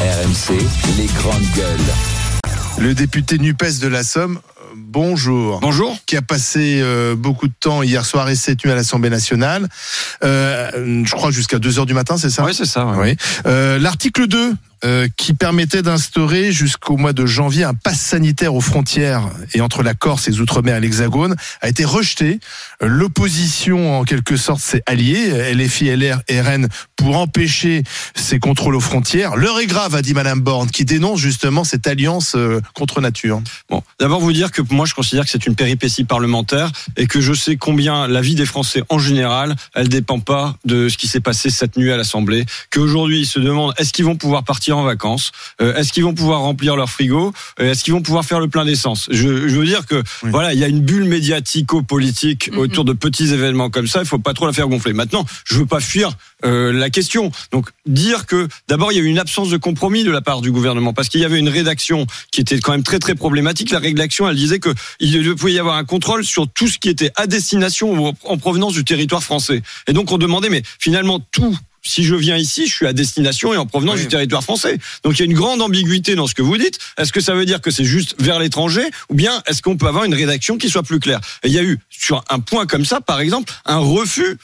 RMC, les grandes gueules. Le député NUPES de la Somme, bonjour. Bonjour. Qui a passé euh, beaucoup de temps hier soir et cette nuit à l'Assemblée nationale. Euh, je crois jusqu'à 2h du matin, c'est ça? Oui, c'est ça. ouais. Oui. Euh, L'article 2 euh, qui permettait d'instaurer jusqu'au mois de janvier un pass sanitaire aux frontières et entre la Corse et les Outre-mer et l'Hexagone a été rejeté. Euh, L'opposition, en quelque sorte, s'est alliée, LFI, LR RN, pour empêcher ces contrôles aux frontières. L'heure est grave, a dit Madame Borne, qui dénonce justement cette alliance euh, contre nature. Bon, d'abord vous dire que moi je considère que c'est une péripétie parlementaire et que je sais combien la vie des Français en général, elle dépend pas de ce qui s'est passé cette nuit à l'Assemblée. Qu'aujourd'hui ils se demandent est-ce qu'ils vont pouvoir partir en vacances, Euh, est-ce qu'ils vont pouvoir remplir leur frigo, Euh, est-ce qu'ils vont pouvoir faire le plein d'essence? Je, je veux dire que Oui. voilà, il y a une bulle médiatico-politique autour de petits événements comme ça. Il faut pas trop la faire gonfler. Maintenant, je veux pas fuir euh, la question. Donc dire que d'abord il y a eu une absence de compromis de la part du gouvernement parce qu'il y avait une rédaction qui était quand même très très problématique. La rédaction, elle disait que il pouvait y avoir un contrôle sur tout ce qui était à destination ou en provenance du territoire français. Et donc on demandait mais finalement tout si je viens ici, je suis à destination et en provenance Oui. du territoire français. Donc il y a une grande ambiguïté dans ce que vous dites. Est-ce que ça veut dire que c'est juste vers l'étranger ou bien est-ce qu'on peut avoir une rédaction qui soit plus claire? Et il y a eu sur un point comme ça, par exemple, un refus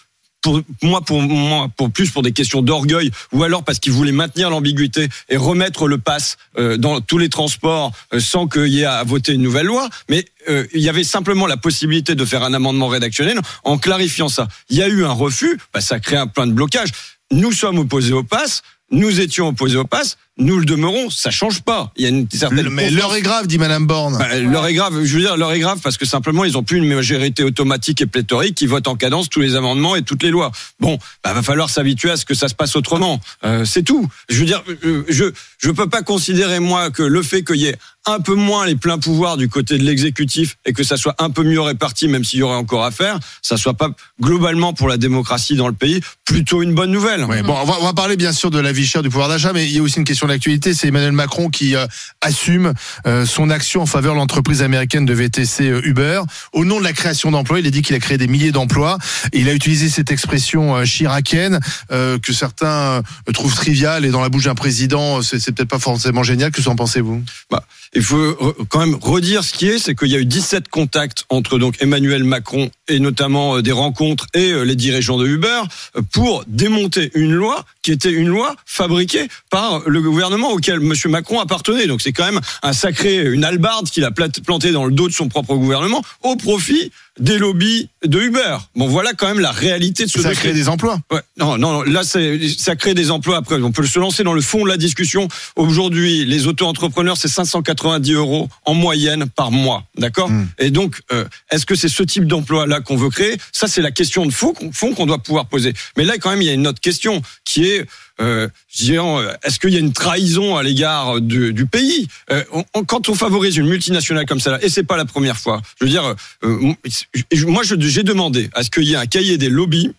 pour moi, pour moi, pour plus pour des questions d'orgueil, ou alors parce qu'ils voulaient maintenir l'ambiguïté et remettre le pass euh, dans tous les transports euh, sans qu'il y ait à voter une nouvelle loi. Mais euh, il y avait simplement la possibilité de faire un amendement rédactionnel en clarifiant ça. Il y a eu un refus, bah, ça crée un plein de blocage. Nous sommes opposés au pass. Nous étions opposés au pass, nous le demeurons, ça change pas. Il y a une certaine Mais l'heure est grave, dit Madame Borne. bah, l'heure est grave. Je veux dire, l'heure est grave parce que simplement ils ont plus une majorité automatique et pléthorique qui vote en cadence tous les amendements et toutes les lois. Bon, bah, va falloir s'habituer à ce que ça se passe autrement. Euh, c'est tout. Je veux dire, euh, je je peux pas considérer moi que le fait qu'il y ait un peu moins les pleins pouvoirs du côté de l'exécutif et que ça soit un peu mieux réparti, même s'il y aurait encore à faire, ça soit pas globalement pour la démocratie dans le pays plutôt une bonne nouvelle. Ouais, bon, on va, on va parler bien sûr de la vie chère, du pouvoir d'achat, mais il y a aussi une question d'actualité. C'est Emmanuel Macron qui euh, assume euh, son action en faveur de l'entreprise américaine de VTC euh, Uber. Au nom de la création d'emplois, il a dit qu'il a créé des milliers d'emplois. Il a utilisé cette expression euh, que certains trouvent triviale et dans la bouche d'un président, c'est c'est peut-être pas forcément génial. Que en pensez-vous? Il faut quand même redire ce qui est, c'est qu'il y a eu 17 contacts entre donc Emmanuel Macron et notamment des rencontres et les dirigeants de Uber pour démonter une loi qui était une loi fabriquée par le gouvernement auquel Monsieur Macron appartenait. Donc c'est quand même un sacré, une albarde qu'il a plantée dans le dos de son propre gouvernement au profit des lobbies de Uber. Bon, voilà quand même la réalité de ce Ça dossier. crée des emplois. Ouais, non, non, là, ça crée des emplois après. On peut se lancer dans le fond de la discussion. Aujourd'hui, les auto-entrepreneurs, c'est 590 euros en moyenne par mois. D'accord Mm. Et donc, euh, est-ce que c'est ce type d'emploi-là qu'on veut créer? Ça, c'est la question de fond qu'on, fond qu'on doit pouvoir poser. Mais là, quand même, il y a une autre question qui est, euh, euh, est-ce qu'il y a une trahison à l'égard du, du pays? Euh, on- on- Quand on favorise une multinationale comme ça, et c'est pas la première fois, je veux dire, euh, moi, j'ai demandé à ce qu'il y ait un cahier des lobbies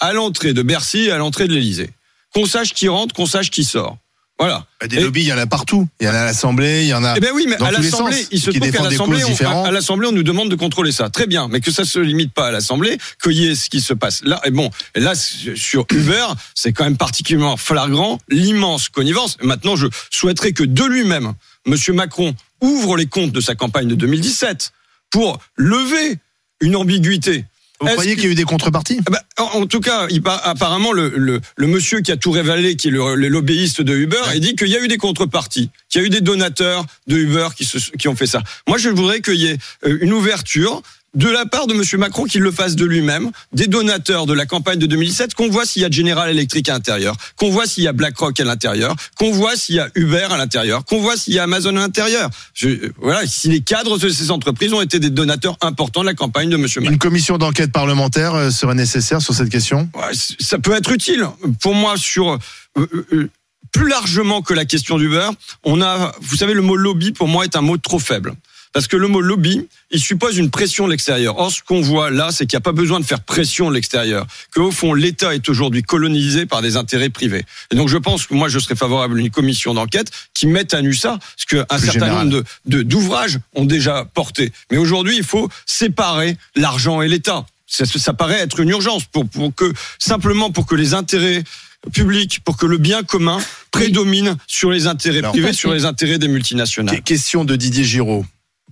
à l'entrée de Bercy et à l'entrée de l'Élysée. Qu'on sache qui rentre, qu'on sache qui sort. Voilà. Bah, Des Et- lobbies, il y en a partout. Il y en a à l'Assemblée, il y en a. Eh ben oui, mais dans à l'Assemblée, il se trouve qu'à l'Assemblée, on, à l'Assemblée, on nous demande de contrôler ça. Très bien, mais que ça se limite pas à l'Assemblée, qu'il y ait ce qui se passe là. Et bon, là sur Uber, c'est quand même particulièrement flagrant l'immense connivence. Maintenant, je souhaiterais que de lui-même, Monsieur Macron ouvre les comptes de sa campagne de 2017 pour lever une ambiguïté. Vous croyez qu'il y a eu des contreparties? Ah bah, en, en tout cas, il, apparemment, le, le, le monsieur qui a tout révélé, qui est le, le lobbyiste de Uber, il dit qu'il y a eu des contreparties, qu'il y a eu des donateurs de Uber qui, se, qui ont fait ça. Moi, je voudrais qu'il y ait euh, une ouverture de la part de Monsieur Macron qu'il le fasse de lui-même, des donateurs de la campagne de 2017, qu'on voit s'il y a General Electric à l'intérieur, qu'on voit s'il y a BlackRock à l'intérieur, qu'on voit s'il y a Uber à l'intérieur, qu'on voit s'il y a Amazon à l'intérieur. Euh, voilà, si les cadres de ces entreprises ont été des donateurs importants de la campagne de Monsieur Macron. Une commission d'enquête parlementaire euh, serait nécessaire sur cette question? Ouais, ça peut être utile. Pour moi, sur euh, euh, euh, plus largement que la question du beurre, on a, vous savez, le mot lobby pour moi est un mot trop faible. Parce que le mot lobby, il suppose une pression de l'extérieur. Or, ce qu'on voit là, c'est qu'il n'y a pas besoin de faire pression de l'extérieur. Qu'au fond, l'État est aujourd'hui colonisé par des intérêts privés. Et donc, je pense que moi, je serais favorable à une commission d'enquête qui mette à nu ça, parce qu'un certain général. nombre de d'ouvrages ont déjà porté. Mais aujourd'hui, il faut séparer l'argent et l'État. Ça, ça paraît être une urgence pour, pour que simplement pour que les intérêts publics pour que le bien commun prédomine sur les intérêts privés, sur les intérêts des multinationales. Que- Question de Didier Giraud.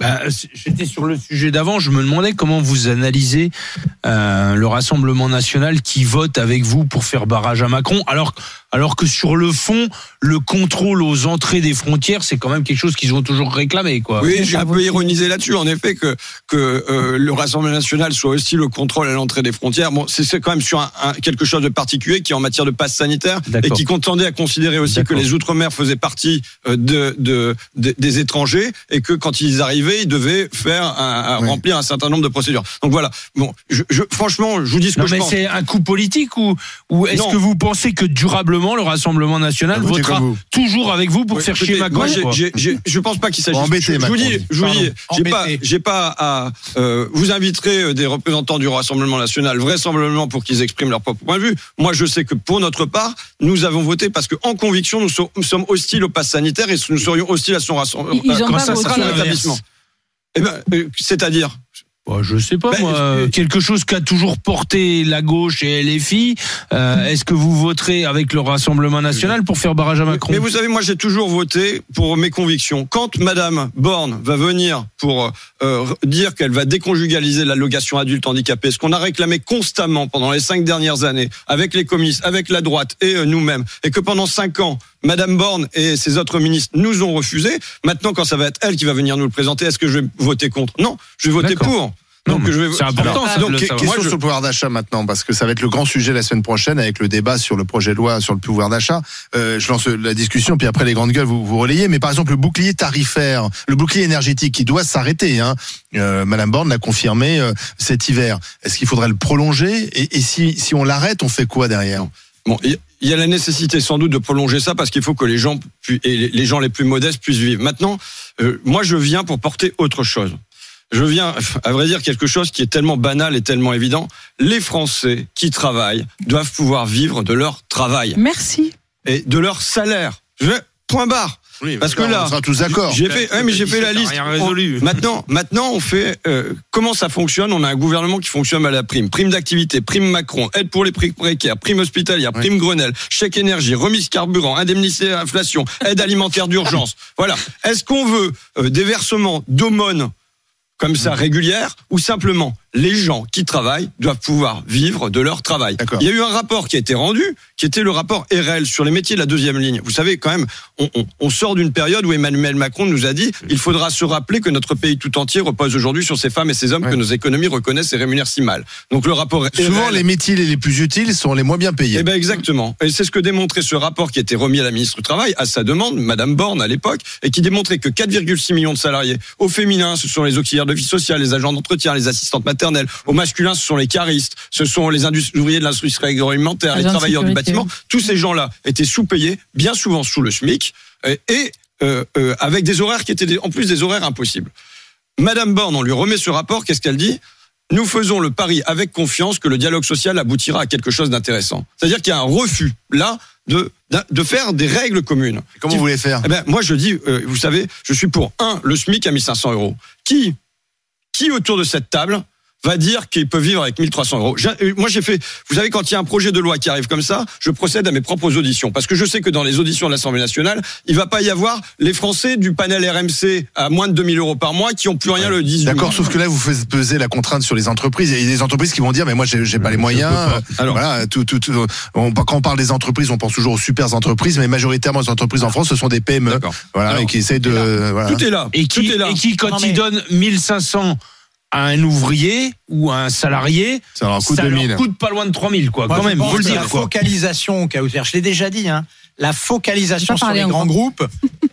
Bah, J'étais sur le sujet d'avant. Je me demandais comment vous analysez euh, le Rassemblement national qui vote avec vous pour faire barrage à Macron, alors alors que sur le fond, le contrôle aux entrées des frontières, c'est quand même quelque chose qu'ils ont toujours réclamé, quoi. Oui, j'ai un peu ironisé là-dessus, en effet, que, que euh, le Rassemblement national soit aussi le contrôle à l'entrée des frontières. Bon, c'est quand même sur un, un- quelque chose de particulier qui est en matière de passe sanitaire et qui tendait à considérer aussi que les Outre-mer faisaient partie euh, de, de, de- des étrangers et que quand ils arrivaient, ils devaient faire un, un- Oui. remplir un certain nombre de procédures. Donc voilà. Bon, je, je- franchement, je vous dis ce Non, que je mais pense. c'est un coup politique ou, ou est-ce que vous pensez que durablement le Rassemblement national votera toujours avec vous pour Oui, faire chier Macron Moi, j'ai- je pense pas qu'il s'agisse. Je, je vous dis, je vous dis, j'ai pas, embêter. j'ai pas à. euh, vous inviterez euh, des représentants du Rassemblement national, vraisemblablement pour qu'ils expriment leur propre point de vue. Moi, je sais que pour notre part, nous avons voté parce que, en conviction, nous, so- nous sommes hostiles au pass sanitaire et nous serions hostiles à son rassemblement. Ils- ils ont Quand pas ça voté. sera son l'inverse. établissement. Eh ben, euh, c'est-à-dire. Bah, je sais pas Ben, moi, euh, quelque chose qu'a toujours porté la gauche et LFI. Euh, Est-ce que vous voterez avec le Rassemblement national pour faire barrage à Macron Mais vous savez, moi, j'ai toujours voté pour mes convictions. Quand Madame Borne va venir pour euh, dire qu'elle va déconjugaliser l'allocation adulte handicapé, ce qu'on a réclamé constamment pendant les cinq dernières années, avec les communistes, avec la droite et euh, nous-mêmes, et que pendant cinq ans, Madame Borne et ses autres ministres nous ont refusé. Maintenant, quand ça va être elle qui va venir nous le présenter, est-ce que je vais voter contre? Non, je vais voter pour. Non, Donc, mais je vais. c'est important, Alors, ça, de donc, question moi, je- sur le pouvoir d'achat maintenant, parce que ça va être le grand sujet la semaine prochaine avec le débat sur le projet de loi sur le pouvoir d'achat. Euh, je lance la discussion, puis après les grandes gueules, vous, vous relayez. Mais par exemple, le bouclier tarifaire, le bouclier énergétique, qui doit s'arrêter. Hein. Euh, Madame Borne l'a confirmé euh, cet hiver. Est-ce qu'il faudrait le prolonger? Et, et si, si on l'arrête, on fait quoi derrière? Bon, il il y a la nécessité sans doute de prolonger ça parce qu'il faut que les gens pu- et les- les gens les plus modestes puissent vivre. Maintenant, euh, moi je viens pour porter autre chose. Je viens, à vrai dire, quelque chose qui est tellement banal et tellement évident. Les Français qui travaillent doivent pouvoir vivre de leur travail Merci. et de leur salaire. Je vais, point barre. Oui, Parce que là, on sera tous d'accord. J'ai fait, ouais, mais j'ai fait la liste. rien résolu. On- maintenant, maintenant, on fait euh, comment ça fonctionne? On a un gouvernement qui fonctionne à la prime, prime d'activité, prime Macron, aide pour les prix précaires, prime hospitalière, Oui. prime Grenelle, chèque énergie, remise carburant, indemnité à inflation, aide alimentaire d'urgence. Voilà. Est-ce qu'on veut euh, des versements d'aumônes comme ça régulières ou simplement les gens qui travaillent doivent pouvoir vivre de leur travail. Il y a eu un rapport qui a été rendu, qui était le rapport RL sur les métiers de la deuxième ligne. Vous savez, quand même, on, on- on sort d'une période où Emmanuel Macron nous a dit il faudra se rappeler que notre pays tout entier repose aujourd'hui sur ces femmes et ces hommes Ouais. que nos économies reconnaissent et rémunèrent si mal. Donc le rapport Souvent, RL les métiers les plus utiles sont les moins bien payés. eh ben exactement. Et c'est ce que démontrait ce rapport qui était remis à la ministre du Travail, à sa demande, Madame Borne à l'époque, et qui démontrait que 4,6 millions de salariés au féminin, ce sont les auxiliaires de vie sociale, les agents d'entretien, les assistantes maternelles. Au masculin, ce sont les caristes, ce sont les ouvriers de l'industrie agroalimentaire, les Agents de travailleurs du bâtiment. Tous ces gens-là étaient sous-payés, bien souvent sous le SMIC, euh, et euh, euh, avec des horaires qui étaient des- en plus des horaires impossibles. Madame Borne, on lui remet ce rapport, qu'est-ce qu'elle dit? Nous faisons le pari avec confiance que le dialogue social aboutira à quelque chose d'intéressant. C'est-à-dire qu'il y a un refus, là, de, de faire des règles communes. Comment vous voulez faire? Eh ben, moi, je dis, euh, vous savez, je suis pour, un, le SMIC à 1500 euros. Qui, qui autour de cette table va dire qu'il peut vivre avec 1300 euros. Euh, Moi, j'ai fait, vous savez, quand il y a un projet de loi qui arrive comme ça, je procède à mes propres auditions. Parce que je sais que dans les auditions de l'Assemblée nationale, il va pas y avoir les Français du panel RMC à moins de 2000 euros par mois qui ont plus rien le 18 D'accord, sauf que là, vous faites peser la contrainte sur les entreprises. Il y a des entreprises qui vont dire, mais moi, j'ai j'ai pas les moyens. Alors. voilà, tout, tout, tout- on- quand on parle des entreprises, on pense toujours aux super entreprises, mais majoritairement, les entreprises en France, ce sont des PME. D'accord. Voilà, Alors, et qui essayent de. voilà. Tout est là. Et Tout qui, est là. et qui quand Non, il mais- donne 1500 à un ouvrier ou à un salarié, Ça leur coûte ça 2000. leur coûte pas loin de 3000 quoi. Moi, quand je même, faut le dire La quoi. focalisation offert, je l'ai déjà dit, hein, la focalisation sur les grands groupes,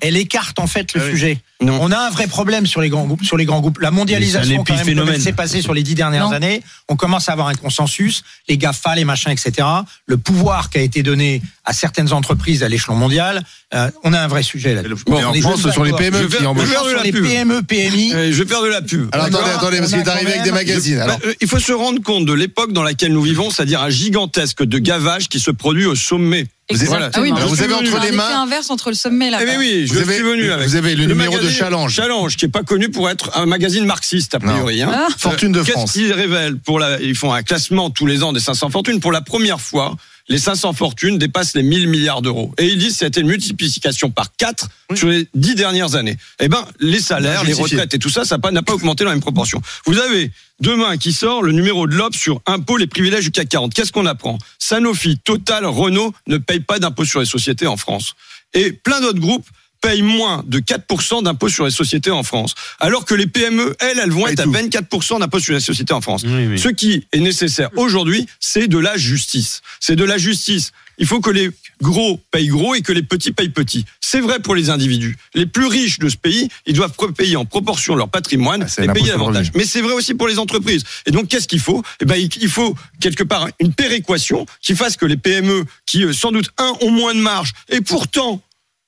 elle écarte en fait le Ah oui. Non. On a un vrai problème sur les grands groupes. Sur les grands groupes, la mondialisation, Mais c'est un quand même, comme elle s'est passée sur les dix dernières Non. années, on commence à avoir un consensus. Les Gafa, les machins, etc. Le pouvoir qui a été donné à certaines entreprises à l'échelon mondial, euh, on a un vrai sujet là. Bon, en France, ce sont les PME Je vais- qui je embauchent. vais- faire de sur la les pub. PME, PMI. Euh, je vais faire de la pub. Alors attendez, attendez, parce qu'il est a arrivé avec des magazines. Alors, Bah, euh, il faut se rendre compte de l'époque dans laquelle nous vivons, c'est-à-dire un gigantesque de gavage qui se produit au sommet. Vous avez- Voilà. Ah oui, Alors, mais vous avez entre les mains- inverse entre le sommet et la Eh bien oui, je Vous avez- suis venu avec. vous avez le numéro de Challenge. Challenge, qui est pas connu pour être un magazine marxiste a priori. Hein. Ah. Fortune de Qu'est-ce France. qu'ils révèlent pour la, Ils font un classement tous les ans des 500 fortunes. Pour la première fois, les 500 fortunes dépassent les 1000 milliards d'euros. Et ils disent que c'était une multiplication par 4 sur les 10 dernières années. Eh ben, les salaires, les retraites et tout ça, ça n'a pas augmenté dans la même proportion. Vous avez demain qui sort le numéro de l'OP sur impôts les privilèges du CAC 40. Qu'est-ce qu'on apprend? Sanofi, Total, Renault ne payent pas d'impôts sur les sociétés en France. Et plein d'autres groupes payent moins de 4% d'impôts sur les sociétés en France. Alors que les PME, elles, elles vont être à tout. 24% d'impôts sur les sociétés en France. Oui, oui. Ce qui est nécessaire aujourd'hui, c'est de la justice. C'est de la justice. Il faut que les gros payent gros et que les petits payent petits. C'est vrai pour les individus. Les plus riches de ce pays, ils doivent payer en proportion leur patrimoine Ah, et payer davantage. Mais c'est vrai aussi pour les entreprises. Et donc, qu'est-ce qu'il faut? Eh ben, il il faut quelque part une péréquation qui fasse que les PME, qui euh, sans doute un ont moins de marge et pourtant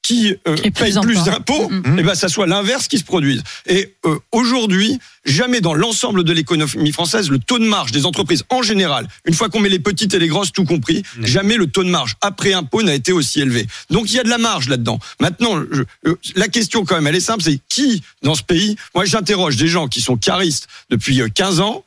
qui euh, Et plus payent d'emplois. plus d'impôts, Mm, eh ben ça soit l'inverse qui se produise. Et euh, aujourd'hui, jamais dans l'ensemble de l'économie française, le taux de marge des entreprises en général, une fois qu'on met les petites et les grosses tout compris, jamais le taux de marge après impôt n'a été aussi élevé. Donc il y a de la marge là-dedans. Maintenant, je- euh, la question quand même, elle est simple, c'est qui dans ce pays Moi, j'interroge des gens qui sont caristes depuis euh, 15 ans,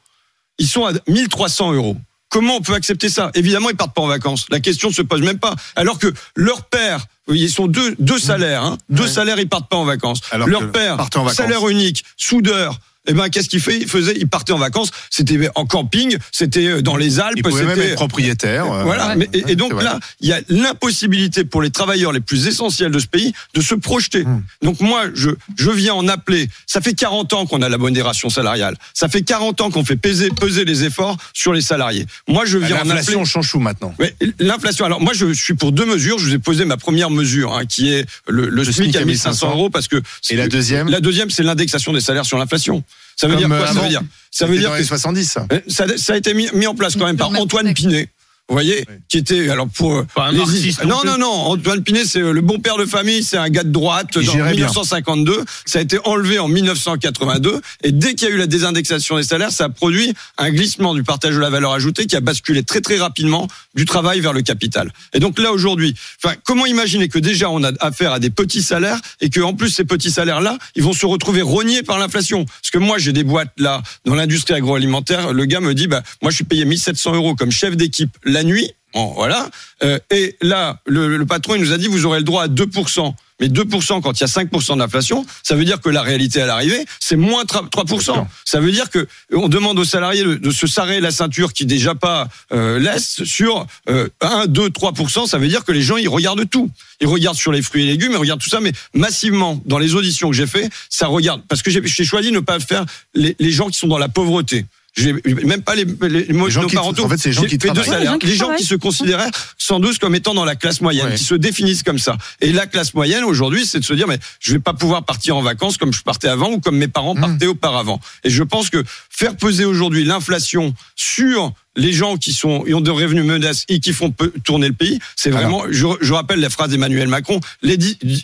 ils sont à 1300 euros. Comment on peut accepter ça? Évidemment, ils partent pas en vacances. La question ne se pose même pas. Alors que leur père, ils sont deux, deux salaires, hein, deux Ouais. salaires, ils partent pas en vacances. Alors que leur père, en vacances. salaire unique, soudeur. Eh ben, qu'est-ce qu'il fait? Il faisait, il partait en vacances. C'était en camping, c'était euh, dans les Alpes, Il pouvait même c'était être propriétaire. euh, voilà. ouais. Mais- et, donc là, il y a l'impossibilité pour les travailleurs les plus essentiels de ce pays de se projeter. Hum. Donc moi, je, je viens en appeler. Ça fait 40 ans qu'on a la modération salariale. Ça fait 40 ans qu'on fait peser, peser les efforts sur les salariés. Moi, je viens en appeler. L'inflation change tout maintenant. Mais L'inflation. Alors moi, je suis pour deux mesures. Je vous ai posé ma première mesure, hein, qui est le, le, SMIC à 1500 euros, parce que Et la deuxième? la deuxième, c'est l'indexation des salaires sur l'inflation. Ça veut Comme, dire quoi euh, Ça avant. veut dire? Ça veut dire dans que les 70. ça. ça, ça a été mis, mis en place quand même par Antoine. Pinet. Vous voyez, Oui. qui était alors pour euh, Pas un marxiste non non non Antoine Pinet c'est euh, le bon père de famille c'est un gars de droite dans gérait bien. 1952 ça a été enlevé en 1982 et dès qu'il y a eu la désindexation des salaires ça a produit un glissement du partage de la valeur ajoutée qui a basculé très très rapidement du travail vers le capital. Et donc là aujourd'hui enfin comment imaginer que déjà on a affaire à des petits salaires et que en plus ces petits salaires là ils vont se retrouver rognés par l'inflation? Parce que moi j'ai des boîtes là dans l'industrie agroalimentaire. Le gars me dit bah moi je suis payé 1700 euros comme chef d'équipe la nuit Bon, voilà. Euh, et là, le, le patron, il nous a dit, vous aurez le droit à 2%. Mais 2% quand il y a 5% d'inflation, ça veut dire que la réalité à l'arrivée, c'est moins 3%. Ça veut dire que on demande aux salariés de, de se sarrer la ceinture qui déjà pas euh, laisse sur euh, 1, 2, 3%. Ça veut dire que les gens, ils regardent tout. Ils regardent sur les fruits et légumes, ils regardent tout ça, mais massivement, dans les auditions que j'ai fait, ça regarde. Parce que j'ai choisi de ne pas faire les, les gens qui sont dans la pauvreté. J'ai même pas les, les, les gens qui- monoparentaux. en fait, c'est les gens qui travaillent. salaires. Les gens qui les gens travaillent. qui se considéraient sans doute comme étant dans la classe moyenne, Ouais. qui se définissent comme ça. Et la classe moyenne aujourd'hui, c'est de se dire mais je vais pas pouvoir partir en vacances comme je partais avant ou comme mes parents Mmh. partaient auparavant. Et je pense que faire peser aujourd'hui l'inflation sur les gens qui sont qui ont de revenus modestes et qui font tourner le pays, c'est vraiment. Je, je rappelle la phrase d'Emmanuel Macron, les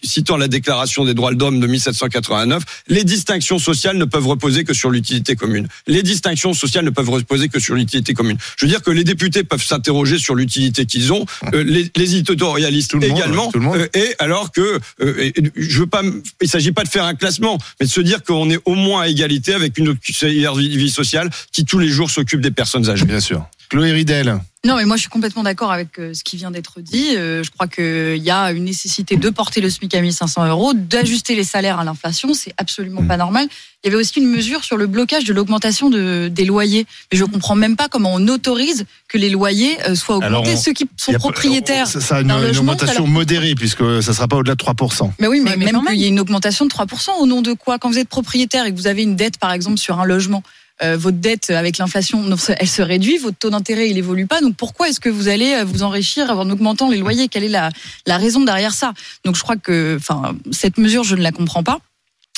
citant la Déclaration des droits de l'homme de 1789, les distinctions sociales ne peuvent reposer que sur l'utilité commune. Les distinctions sociales ne peuvent reposer que sur l'utilité commune. Je veux dire que les députés peuvent s'interroger sur l'utilité qu'ils ont, euh, les, les éditorialistes Tout le monde, également, ouais, tout le monde. euh, et alors que euh, et- je veux pas, il s'agit pas de faire un classement, mais de se dire qu'on est au moins à égalité avec une auxiliaire vie vie sociale qui tous les jours s'occupe des personnes âgées. Bien sûr. Chloé Ridel. Non, mais moi, je suis complètement d'accord avec euh, ce qui vient d'être dit. Euh, je crois qu'il y a une nécessité de porter le SMIC à 1500 euros, d'ajuster les salaires à l'inflation. C'est absolument Mm. pas normal. Il y avait aussi une mesure sur le blocage de l'augmentation de, des loyers. Mais je comprends même pas comment on autorise que les loyers euh, soient augmentés. on- Ceux qui sont propriétaires. Ça, ça a une, d'un une logement, augmentation modérée puisque ça sera pas au-delà de 3%. Mais oui, mais, Ouais, mais même. qu'il y ait une augmentation de 3%, au nom de quoi? Quand vous êtes propriétaire et que vous avez une dette, par exemple, sur un logement, euh, votre dette avec l'inflation, elle se réduit, votre taux d'intérêt, il évolue pas. Donc pourquoi est-ce que vous allez euh, vous enrichir en augmentant les loyers? Quelle est la, la raison derrière ça? Donc je crois que enfin, cette mesure, je ne la comprends pas.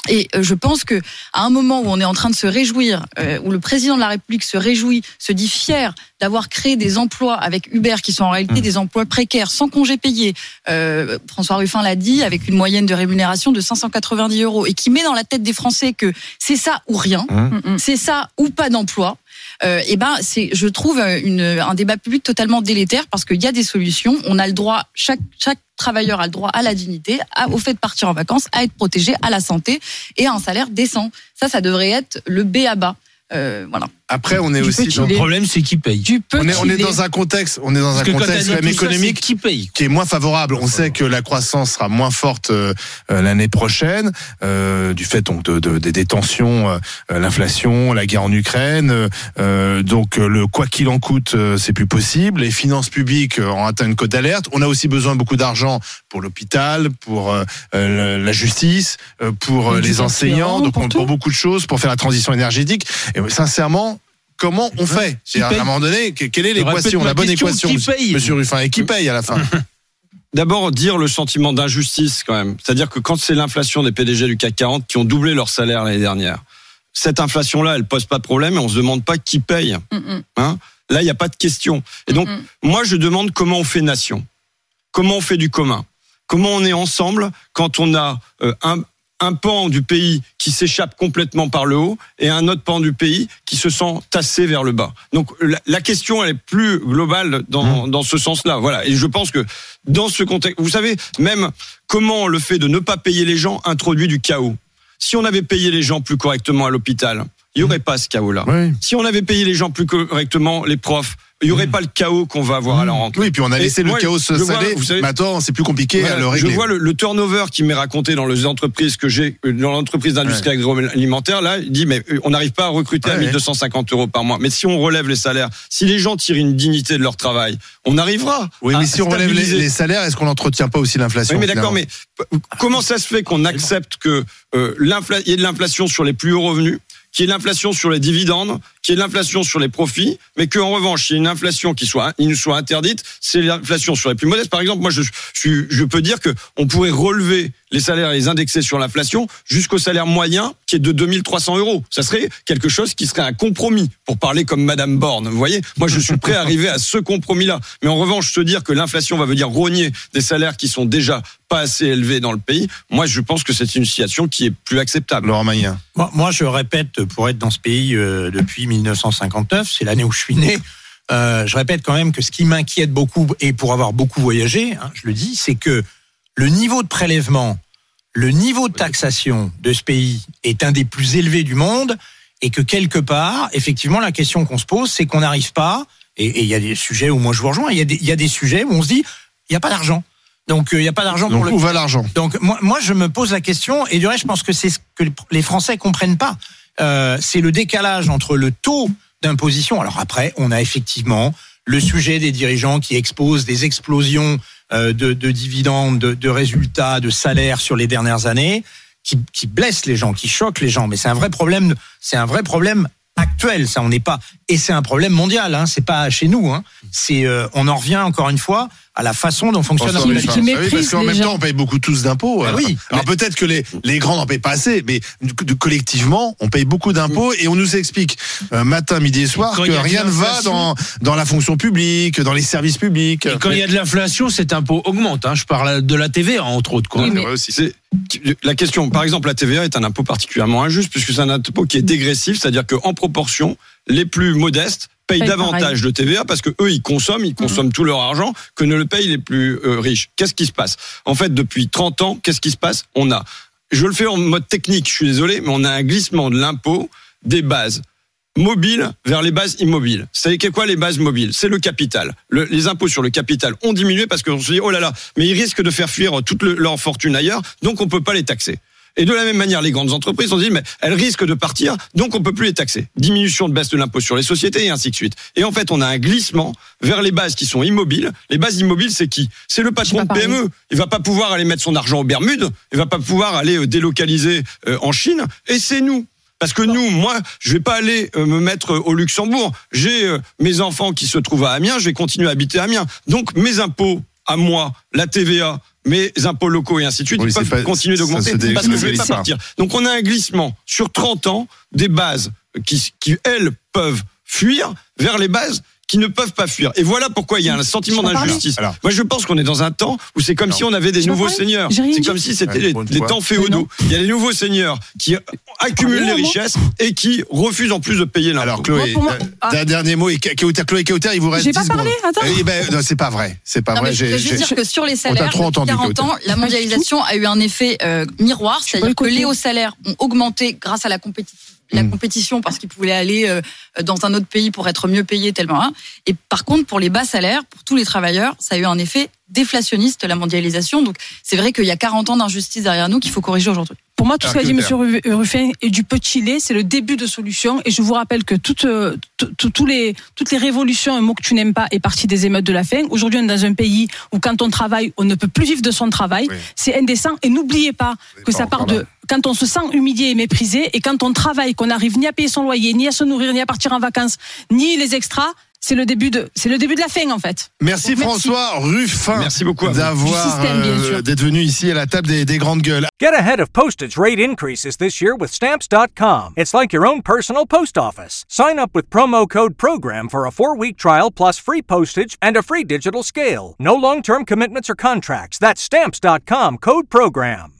Et euh, je pense que à un moment où on est en train de se réjouir, euh, où le président de la République se réjouit, se dit fier d'avoir créé des emplois avec Uber qui sont en réalité Mmh. des emplois précaires, sans congé payé. Euh, François Ruffin l'a dit, avec une moyenne de rémunération de 590 euros, et qui met dans la tête des Français que c'est ça ou rien, Mm, mm. c'est ça ou pas d'emploi. Euh, et ben, c'est, je trouve euh, une, un débat public totalement délétère parce qu'il y a des solutions. On a le droit, chaque chaque travailleur a le droit à la dignité, à- au fait de partir en vacances, à être protégé, à la santé et à un salaire décent. Ça, ça devrait être le B à bas. Euh, voilà. Après, on est aussi dans. Le problème, c'est qui paye. On est, on est dans un contexte, on est dans Parce un contexte même ça, économique c'est qui paye qui est moins favorable. On sait que la croissance sera moins forte euh, euh, l'année prochaine euh, du fait donc de, de- des des tensions, l'inflation, la guerre en Ukraine. donc le quoi qu'il en coûte, euh, c'est plus possible. Les finances publiques ont atteint une cote d'alerte. On a aussi besoin de beaucoup d'argent pour l'hôpital, pour la justice, pour euh, les enseignants, donc pour pour beaucoup de choses, pour faire la transition énergétique. Et sincèrement. Comment on fait C'est à un moment donné, que- quelle est l'équation, la bonne question, équation, qui paye Monsieur Ruffin, et qui paye à la fin D'abord, dire le sentiment d'injustice quand même. C'est-à-dire que quand c'est l'inflation des PDG du CAC 40 qui ont doublé leur salaire l'année dernière, cette inflation-là, elle pose pas de problème et on se demande pas qui paye. Mm, mm, Hein? Là, il n'y a pas de question. Et donc, mm, mm. moi, je demande comment on fait nation. Comment on fait du commun. Comment on est ensemble quand on a euh, un, un pan du pays qui s'échappe complètement par le haut et un autre pan du pays qui se sent tassé vers le bas. Donc la, la question elle est plus globale dans, dans ce sens-là. Voilà. Et je pense que dans ce contexte, vous savez, même comment le fait de ne pas payer les gens introduit du chaos. Si on avait payé les gens plus correctement à l'hôpital, il n'y aurait pas ce chaos-là. Oui. Si on avait payé les gens plus correctement, les profs, il n'y aurait pas le chaos qu'on va avoir à la rentrée. Oui, puis on a Et laissé le moi, chaos se saler. Maintenant, c'est plus compliqué Voilà, à le régler. Je vois le, le turnover qui m'est raconté dans les entreprises que j'ai, euh, dans l'entreprise d'industrie agroalimentaire. Là, il dit mais euh, on n'arrive pas à recruter à Ouais, ouais. 1250 euros par mois. Mais si on relève les salaires, si les gens tirent une dignité de leur travail, on arrivera. Oui, à mais si on relève les, salaires, est-ce qu'on n'entretient pas aussi l'inflation Oui, mais d'accord, mais comment ça se fait qu'on accepte que euh, il y ait de l'inflation sur les plus hauts revenus, ait de l'inflation sur les dividendes, qu'il y ait de l'inflation sur les profits, mais qu'en revanche, il y ait une inflation qui soit, il nous soit interdite, c'est l'inflation sur les plus modestes. Par exemple, moi, je, je, je peux dire que on pourrait relever les salaires et les indexer sur l'inflation jusqu'au salaire moyen qui est de 2300 euros. Ça serait quelque chose qui serait un compromis, pour parler comme Madame Borne. Vous voyez, moi, je suis prêt à arriver à ce compromis-là. Mais en revanche, se dire que l'inflation va venir rogner des salaires qui sont déjà pas assez élevés dans le pays, moi, je pense que c'est une situation qui est plus acceptable. Laurent Magnien. Moi, moi, je répète, pour être dans ce pays euh, depuis 1959, c'est l'année où je suis né, euh, je répète quand même que ce qui m'inquiète beaucoup, et pour avoir beaucoup voyagé, hein, je le dis, c'est que le niveau de prélèvement, le niveau de taxation de ce pays est un des plus élevés du monde, et que quelque part, effectivement, la question qu'on se pose, c'est qu'on n'arrive pas, et il y a des sujets où moi je vous rejoins, il y, a des- il y a des sujets où on se dit, il n'y a pas d'argent. Donc, euh, il n'y a pas d'argent pour le où va l'argent? Donc moi, moi, je me pose la question, et du reste, je pense que c'est ce que les Français comprennent pas. Euh, c'est le décalage entre le taux d'imposition. Alors après, on a effectivement le sujet des dirigeants qui exposent des explosions euh, de, de dividendes, de, de résultats, de salaires sur les dernières années, qui, qui blessent les gens, qui choquent les gens. Mais c'est un vrai problème. C'est un vrai problème actuel. Ça, on n'est pas. Et c'est un problème mondial. Hein, c'est pas chez nous. Hein. C'est. euh, on en revient encore une fois à la façon dont fonctionne François notre Qui- Ah oui, parce méprise qu'en même gens. temps, on paye beaucoup tous d'impôts. Ah alors. oui, Alors peut-être que les, les grands n'en payent pas assez, mais collectivement, on paye beaucoup d'impôts et on nous explique euh, matin, midi et soir que rien ne va dans, dans la fonction publique, dans les services publics. Et quand il y a de l'inflation, cet impôt augmente. Hein. Je parle de la TVA, entre autres. Quoi. Oui, mais- Ouais, aussi. C'est la question. Par exemple, la TVA est un impôt particulièrement injuste puisque c'est un impôt qui est dégressif, c'est-à-dire qu'en proportion, les plus modestes payent Payent davantage de TVA parce que eux ils consomment, ils consomment tout leur argent que ne le payent les plus euh, riches. Qu'est-ce qui se passe? En fait, depuis 30 ans, qu'est-ce qui se passe? On a, je le fais en mode technique, je suis désolé, mais on a un glissement de l'impôt des bases mobiles vers les bases immobiles. Qu'est quoi les bases mobiles? C'est le capital. Le- les impôts sur le capital ont diminué parce qu'on se dit oh là là, mais ils risquent de faire fuir toute le- leur fortune ailleurs, donc on peut pas les taxer. Et de la même manière, les grandes entreprises, on se dit, mais elles risquent de partir, donc on peut plus les taxer. Diminution de baisse de l'impôt sur les sociétés et ainsi de suite. Et en fait, on a un glissement vers les bases qui sont immobiles. Les bases immobiles, c'est qui? C'est le patron de. PME. Il va pas pouvoir aller mettre son argent aux Bermudes. Il va pas pouvoir aller euh, délocaliser euh, en Chine. Et c'est nous. Parce que nous, moi, je vais pas aller euh, me mettre au Luxembourg. J'ai mes enfants qui se trouvent à Amiens. Je vais continuer à habiter à Amiens. Donc mes impôts à moi, la TVA, mes impôts locaux et ainsi de suite, Oui, ils c'est peuvent pas- continuer d'augmenter parce que je vais pas. partir. Donc on a un glissement sur 30 ans des bases qui, qui elles peuvent fuir vers les bases qui ne peuvent pas fuir. Et voilà pourquoi il y a un sentiment d'injustice. Moi, je pense qu'on est dans un temps où c'est comme si on avait des Je nouveaux seigneurs. C'est comme si c'était les, les temps féodaux. Il y a les nouveaux seigneurs qui accumulent les parler, moi. richesses et qui refusent en plus de payer l'impôt. Alors Chloé, Moi, euh, Ah. d'un dernier mot et Kauter, Chloé Kauter, il vous reste J'ai 10 pas parlé, attends. Eh ben, non, c'est pas vrai, c'est pas Non, vrai. je J'ai- juste dire que sur les salaires, trop entendu, depuis 40 Kauter. ans, la mondialisation a eu un effet euh, miroir, c'est-à-dire que les hauts salaires ont augmenté grâce à la compétitivité la Mm. compétition parce qu'ils pouvaient aller euh, dans un autre pays pour être mieux payés tellement. hein. Et par contre, pour les bas salaires, pour tous les travailleurs, ça a eu un effet déflationniste la mondialisation. Donc c'est vrai qu'il y a 40 ans d'injustice derrière nous qu'il faut corriger aujourd'hui. Pour moi, tout ce Alors, qu'a dit. M. Ruffin est du petit lait, c'est le début de solution. Et je vous rappelle que toutes, euh, tout- tout- tous les, toutes les révolutions, un mot que tu n'aimes pas, est parti des émeutes de la faim. Aujourd'hui, on est dans un pays où quand on travaille, on ne peut plus vivre de son travail. Oui. C'est indécent. Et n'oubliez pas que ça part de quand on se sent humilié et méprisé et quand on travaille, qu'on n'arrive ni à payer son loyer, ni à se nourrir, ni à partir en vacances, ni les extras. C'est le début de, c'est le début de la fin, en fait. Merci Donc, merci. François Ruffin Merci beaucoup d'avoir euh, d'être venu ici à la table des, des grandes gueules. Get ahead of postage rate increases this year with stamps.com. It's like your own personal post office. Sign up with promo code PROGRAM for a four week trial plus free postage and a free digital scale. No long term commitments or contracts. That's stamps.com code PROGRAM.